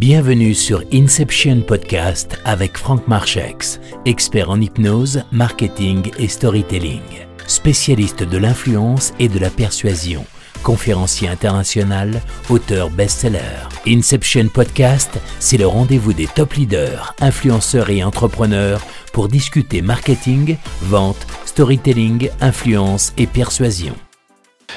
Bienvenue sur Inception Podcast avec Franck Marchex, expert en hypnose, marketing et storytelling, spécialiste de l'influence et de la persuasion, conférencier international, auteur best-seller. Inception Podcast, c'est le rendez-vous des top leaders, influenceurs et entrepreneurs pour discuter marketing, vente, storytelling, influence et persuasion.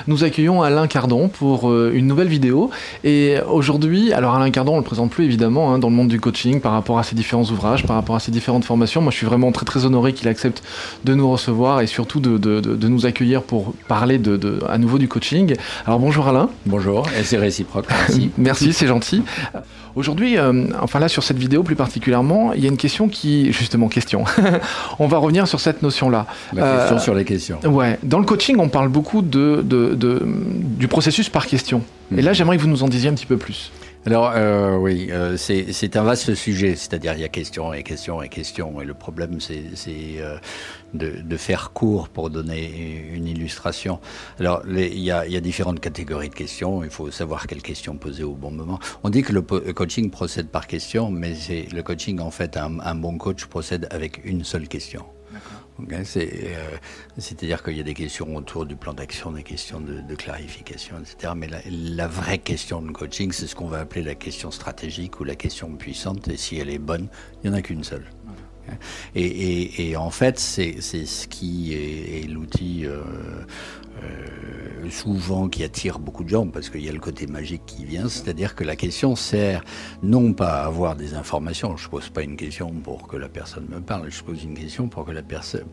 Nous accueillons Alain Cardon pour euh, une nouvelle vidéo. Et aujourd'hui, alors Alain Cardon, on le présente plus évidemment hein, dans le monde du coaching par rapport à ses différents ouvrages, par rapport à ses différentes formations. Moi, je suis vraiment très très honoré qu'il accepte de nous recevoir et surtout de, de, de, nous accueillir pour parler de, à nouveau du coaching. Alors bonjour Alain. Bonjour, et c'est réciproque. Merci, Merci c'est gentil. Aujourd'hui, euh, enfin là sur cette vidéo plus particulièrement, il y a une question qui, justement question, on va revenir sur cette notion-là. La question euh, sur les questions. Ouais, dans le coaching, on parle beaucoup de, de, de du processus par question. Et là, mhm. j'aimerais que vous nous en disiez un petit peu plus. Alors euh, oui, euh, c'est un vaste sujet, c'est-à-dire il y a question et question et question, et le problème c'est euh, de, faire court pour donner une illustration. Alors il y a, différentes catégories de questions, il faut savoir quelles questions poser au bon moment. On dit que le coaching procède par question, mais le coaching en fait, un bon coach procède avec une seule question. Euh, c'est-à-dire qu'il y a des questions autour du plan d'action, des questions de, clarification, etc. Mais la, vraie question de coaching, c'est ce qu'on va appeler la question stratégique ou la question puissante. Et si elle est bonne, il n'y en a qu'une seule. Et, en fait, c'est ce qui est, l'outil euh, euh, souvent qui attire beaucoup de gens parce qu'il y a le côté magique qui vient, c'est-à-dire que la question sert non pas à avoir des informations, je pose pas une question pour que la personne me parle, je pose une question pour que la personne,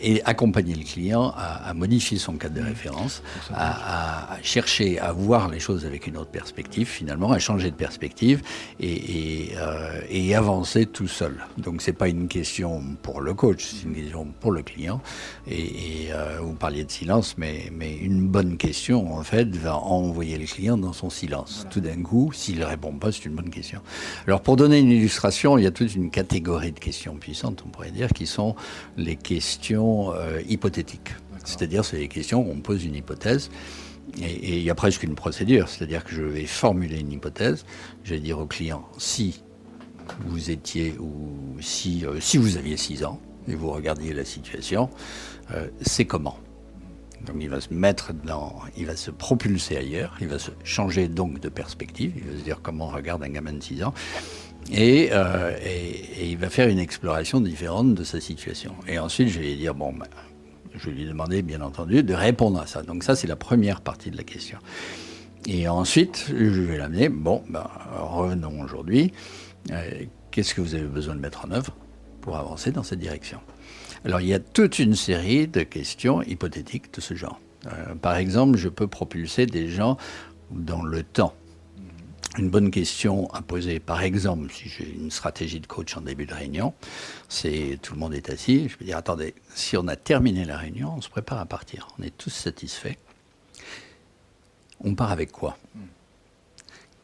et accompagner le client à, modifier son cadre de mmh. référence, à, chercher à voir les choses avec une autre perspective, finalement, à changer de perspective et, euh, et, avancer tout seul. Donc c'est pas une question pour le coach, c'est une question pour le client. Et, euh, vous parliez de silence, mais, mais une bonne question, en fait, va envoyer le client dans son silence. Tout d'un coup, s'il ne répond pas, c'est une bonne question. Alors pour donner une illustration, il y a toute une catégorie de questions puissantes, on pourrait dire, qui sont les questions euh, hypothétiques. C'est-à-dire, c'est des questions où on pose une hypothèse. Et, il y a presque une procédure, c'est-à-dire que je vais formuler une hypothèse, je vais dire au client, si vous étiez, ou si, euh, si vous aviez 6 ans, et vous regardiez la situation, euh, c'est comment? Donc il va se mettre dans, il va se propulser ailleurs, il va se changer donc de perspective, il va se dire comment on regarde un gamin de 6 ans, euh, et, il va faire une exploration différente de sa situation. Et ensuite, je vais dire, bon, ben, je vais lui demander, bien entendu, de répondre à ça. Donc ça, c'est la première partie de la question. Et ensuite, je vais l'amener, bon, ben, revenons aujourd'hui, euh, qu'est-ce que vous avez besoin de mettre en œuvre pour avancer dans cette direction? Alors, il y a toute une série de questions hypothétiques de ce genre. Euh, par exemple, je peux propulser des gens dans le temps une bonne question à poser, par exemple, si j'ai une stratégie de coach en début de réunion, c'est tout le monde est assis, je peux dire attendez, si on a terminé la réunion, on se prépare à partir, on est tous satisfaits. On part avec quoi?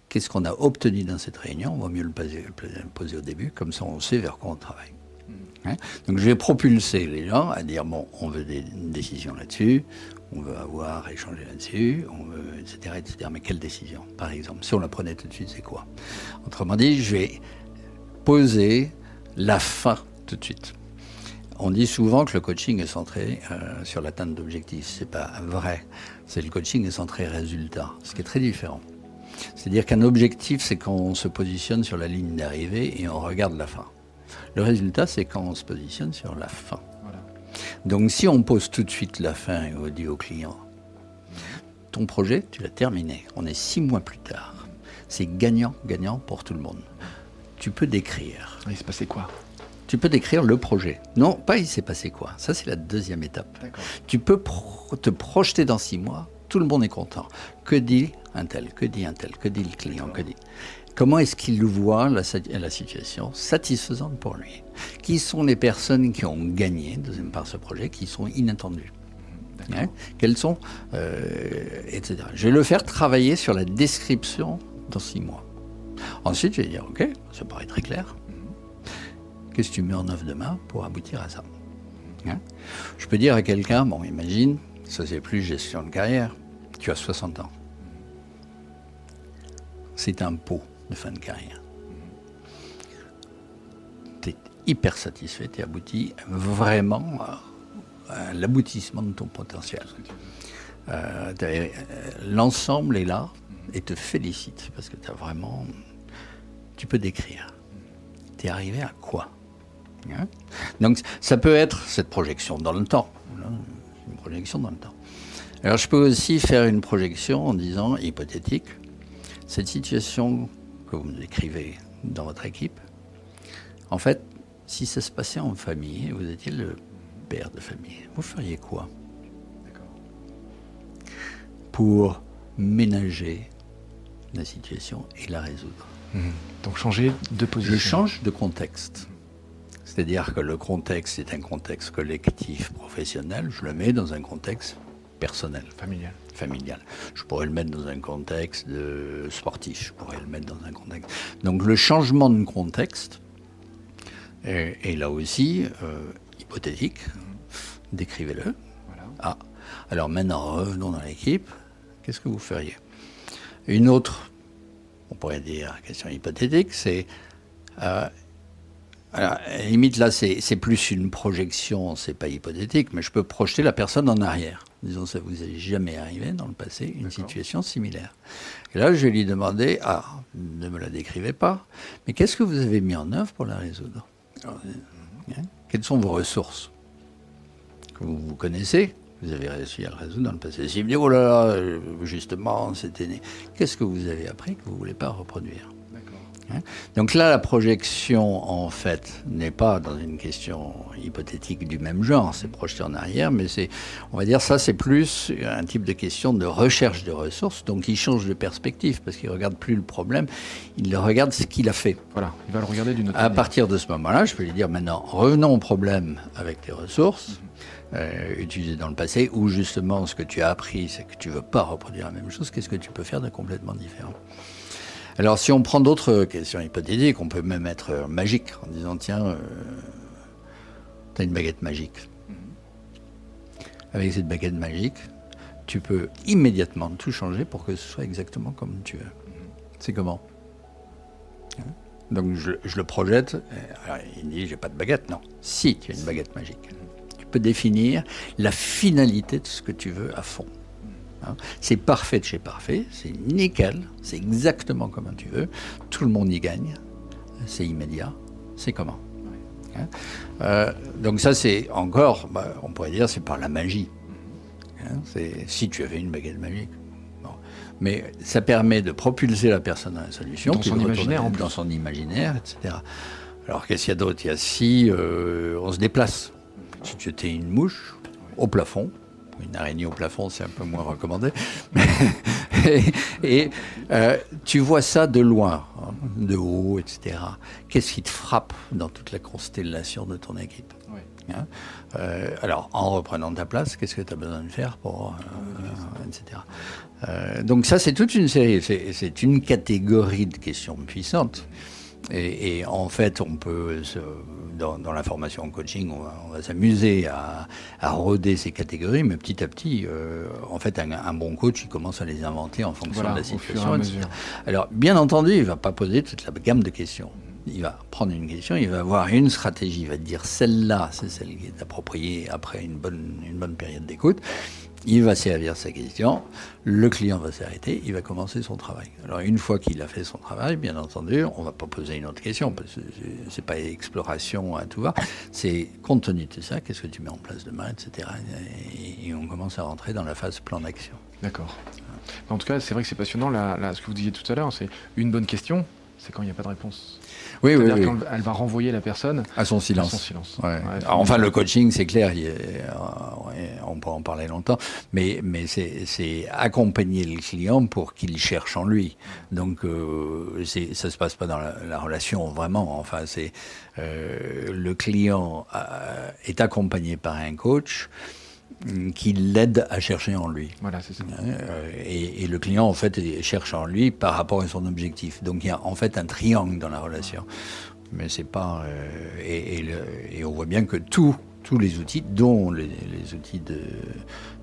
Qu'est-ce qu'on a obtenu dans cette réunion? On va mieux le poser, le poser, au début, comme ça on sait vers quoi on travaille. Hein? Donc je vais propulser les gens à dire bon, on veut des, une décision là-dessus, on veut avoir échangé là-dessus, on veut, etc., etc. Mais quelle décision, par exemple? Si on la prenait tout de suite, c'est quoi? Autrement dit, je vais poser la fin tout de suite. On dit souvent que le coaching est centré euh, sur l'atteinte d'objectifs. C'est pas vrai. C'est le coaching est centré résultat, ce qui est très différent. C'est-à-dire qu'un objectif, c'est quand on se positionne sur la ligne d'arrivée et on regarde la fin. Le résultat, c'est quand on se positionne sur la fin. Donc si on pose tout de suite la fin et on dit au client, ton projet, tu l'as terminé. On est six mois plus tard. C'est gagnant, gagnant pour tout le monde. Tu peux décrire. Il s'est passé quoi? Tu peux décrire le projet. Non, pas il s'est passé quoi. Ça, c'est la deuxième étape. Tu peux te projeter dans six mois. Tout le monde est content. Que dit un tel? Que dit un tel? Que dit le client? Que dit Comment est-ce qu'il voit la, la, situation satisfaisante pour lui? Qui sont les personnes qui ont gagné, deuxième part, ce projet, qui sont inattendues? Hein? Quelles sont euh, etc. Je vais le faire travailler sur la description dans six mois. Ensuite, je vais dire, OK, ça paraît très clair. Qu'est-ce que tu mets en œuvre demain pour aboutir à ça? Hein? Je peux dire à quelqu'un, bon, imagine, ça c'est plus gestion de carrière, tu as 60 ans. C'est un pot de fin de carrière. Tu es hyper satisfait, tu abouti vraiment à, l'aboutissement de ton potentiel. Euh, euh, l'ensemble est là et te félicite parce que tu as vraiment. Tu peux décrire. Tu es arrivé à quoi hein? Donc ça peut être cette projection dans le temps. Une projection dans le temps. Alors je peux aussi faire une projection en disant, hypothétique, cette situation que vous me décrivez dans votre équipe, en fait, si ça se passait en famille, vous étiez le père de famille, vous feriez quoi Pour ménager la situation et la résoudre. Mmh. Donc changer de position. Je change de contexte. C'est-à-dire que le contexte est un contexte collectif, professionnel, je le mets dans un contexte personnel. Familial. Familial. Je pourrais le mettre dans un contexte de sportif, je pourrais le mettre dans un contexte. Donc le changement de contexte est, là aussi euh, hypothétique. Décrivez-le. Ah. Alors maintenant, revenons dans l'équipe. Qu'est-ce que vous feriez? Une autre, on pourrait dire, question hypothétique, c'est euh, alors, limite, là, c'est plus une projection, c'est pas hypothétique, mais je peux projeter la personne en arrière. Disons, ça vous est jamais arrivé dans le passé, une situation similaire. Et là, je vais lui demander, ah, ne me la décrivez pas, mais qu'est-ce que vous avez mis en œuvre pour la résoudre? Hein, Quelles sont vos ressources? Que vous, vous connaissez vous avez réussi à la résoudre dans le passé. Si vous me dit, oh là là, justement, c'était né. Qu'est-ce que vous avez appris que vous ne voulez pas reproduire? Donc là, la projection, en fait, n'est pas dans une question hypothétique du même genre, c'est projeté en arrière, mais c'est, on va dire, ça, c'est plus un type de question de recherche de ressources, donc il change de perspective, parce qu'il ne regarde plus le problème, il regarde ce qu'il a fait. Voilà, il va le regarder d'une autre À partir de ce moment-là, je peux lui dire maintenant, revenons au problème avec tes ressources. Euh, utilisées dans le passé, ou justement ce que tu as appris, c'est que tu ne veux pas reproduire la même chose, qu'est-ce que tu peux faire de complètement différent? Alors, si on prend d'autres questions hypothétiques, on peut même être euh, magique en disant tiens, euh, tu as une baguette magique. Avec cette baguette magique, tu peux immédiatement tout changer pour que ce soit exactement comme tu veux. C'est comment? Hein? Donc, je, le projette. Alors, il dit j'ai pas de baguette. Non. Si tu as une baguette magique, tu peux définir la finalité de ce que tu veux à fond. Hein. C'est parfait de chez parfait, c'est nickel, c'est exactement comme tu veux, tout le monde y gagne, c'est immédiat, c'est comment hein. euh, Donc ça c'est encore, bah, on pourrait dire c'est par la magie. Hein. c'est si tu avais une baguette magique. Mais ça permet de propulser la personne à la solution, dans son imaginaire, dans son imaginaire, etc. Alors qu'est-ce qu'il y a d'autre? Il y a si euh, on se déplace. Si tu étais une mouche au plafond, une araignée au plafond, c'est un peu moins recommandé. et, euh, tu vois ça de loin, hein, de haut, etc. Qu'est-ce qui te frappe dans toute la constellation de ton équipe? Hein? Euh, Alors, en reprenant ta place, qu'est-ce que tu as besoin de faire pour. Euh, etc. donc, ça, c'est toute une série, c'est une catégorie de questions puissantes. Et, en fait, on peut, dans, la formation en coaching, on va, s'amuser à, à, roder ces catégories, mais petit à petit, euh, en fait, un, bon coach, il commence à les inventer en fonction de la situation. Alors, bien entendu, il ne va pas poser toute la gamme de questions. Il va prendre une question, il va avoir une stratégie, il va dire celle-là, c'est celle qui est appropriée après une bonne, une bonne période d'écoute il va servir sa question, le client va s'arrêter, il va commencer son travail. Alors une fois qu'il a fait son travail, bien entendu, on ne va pas poser une autre question, parce que c'est pas exploration à tout va, c'est compte tenu de ça, qu'est-ce que tu mets en place demain, etc. Et, on commence à rentrer dans la phase plan d'action. D'accord. En tout cas, c'est vrai que c'est passionnant, ce que vous disiez tout à l'heure, c'est une bonne question, c'est quand il n'y a pas de réponse. Oui, oui, oui. qu'elle va renvoyer la personne à son silence. À son silence. enfin, le coaching, c'est clair, on peut en parler longtemps, mais, mais c'est accompagner le client pour qu'il cherche en lui. Donc, euh, ça ne se passe pas dans la, relation vraiment. Enfin, c'est euh, le client euh, est accompagné par un coach qui l'aide à chercher en lui. Voilà, c'est ça. Euh, et, le client, en fait, cherche en lui par rapport à son objectif. Donc il y a en fait un triangle dans la relation. Mais c'est pas. Euh, et, on voit bien que tous tous les outils, dont les, outils de.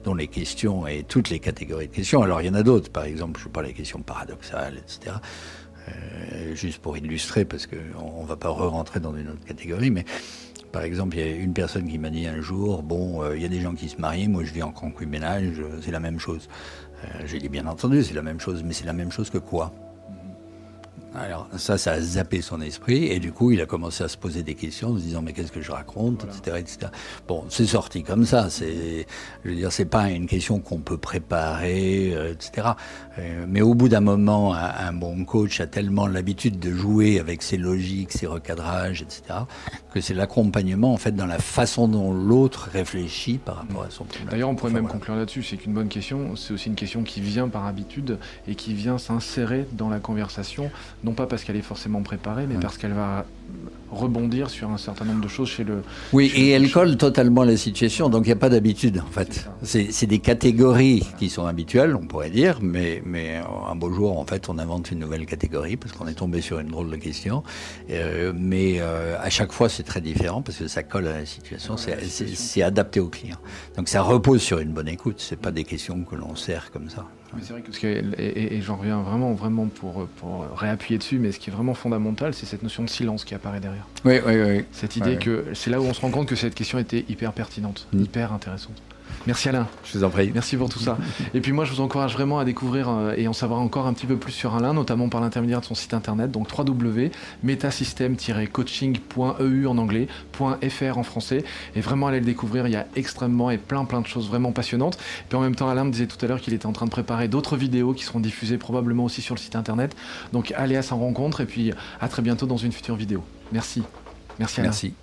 dont les questions et toutes les catégories de questions. Alors il y en a d'autres, par exemple, je parle des questions paradoxales, etc. juste pour illustrer, parce qu'on ne va pas re-rentrer dans une autre catégorie, mais par exemple, il y a une personne qui m'a dit un jour, bon, il y a des gens qui se marient, moi je vis en concubinage, c'est la même chose. J'ai dit, bien entendu, c'est la même chose, mais c'est la même chose que quoi? Alors ça, ça a zappé son esprit et du coup, il a commencé à se poser des questions, en se disant mais qu'est-ce que je raconte, etc., etc. Bon, c'est sorti comme ça. C'est, je veux dire, c'est pas une question qu'on peut préparer, euh, etc. Euh, mais au bout d'un moment, un, bon coach a tellement l'habitude de jouer avec ses logiques, ses recadrages, etc., que c'est l'accompagnement en fait dans la façon dont l'autre réfléchit par rapport à son problème. D'ailleurs, on pourrait même conclure là-dessus. C'est qu'une bonne question, c'est aussi une question qui vient par habitude et qui vient s'insérer dans la conversation non pas parce qu'elle est forcément préparée, mais parce qu'elle va rebondir sur un certain nombre de choses chez le. Oui, et elle colle totalement à la situation, donc il n'y a pas d'habitude en fait. C'est des catégories qui sont habituelles, on pourrait dire, mais, mais un beau jour, en fait, on invente une nouvelle catégorie parce qu'on est tombé sur une drôle de question. Euh, mais euh, à chaque fois, c'est très différent parce que ça colle à la situation, c'est adapté au client. Donc ça repose sur une bonne écoute, c'est pas des questions que l'on sert comme ça. C'est vrai que, et, j'en reviens vraiment, vraiment pour, pour réappuyer dessus, mais ce qui est vraiment fondamental, c'est cette notion de silence qui apparaît derrière. Oui, oui, oui. Cette idée que c'est là où on se rend compte que cette question était hyper pertinente, mm. hyper intéressante. Merci Alain. Je vous en prie. Merci pour tout ça. Et puis moi, je vous encourage vraiment à découvrir euh, et en savoir encore un petit peu plus sur Alain, notamment par l'intermédiaire de son site internet, donc www.metasystem-coaching.eu en anglais, .fr en français. Et vraiment aller le découvrir, il y a extrêmement et plein plein de choses vraiment passionnantes. Puis en même temps, Alain me disait tout à l'heure qu'il était en train de préparer d'autres vidéos qui seront diffusées probablement aussi sur le site internet. Donc allez à sa rencontre et puis à très bientôt dans une future vidéo. Merci. Merci Alain. Merci.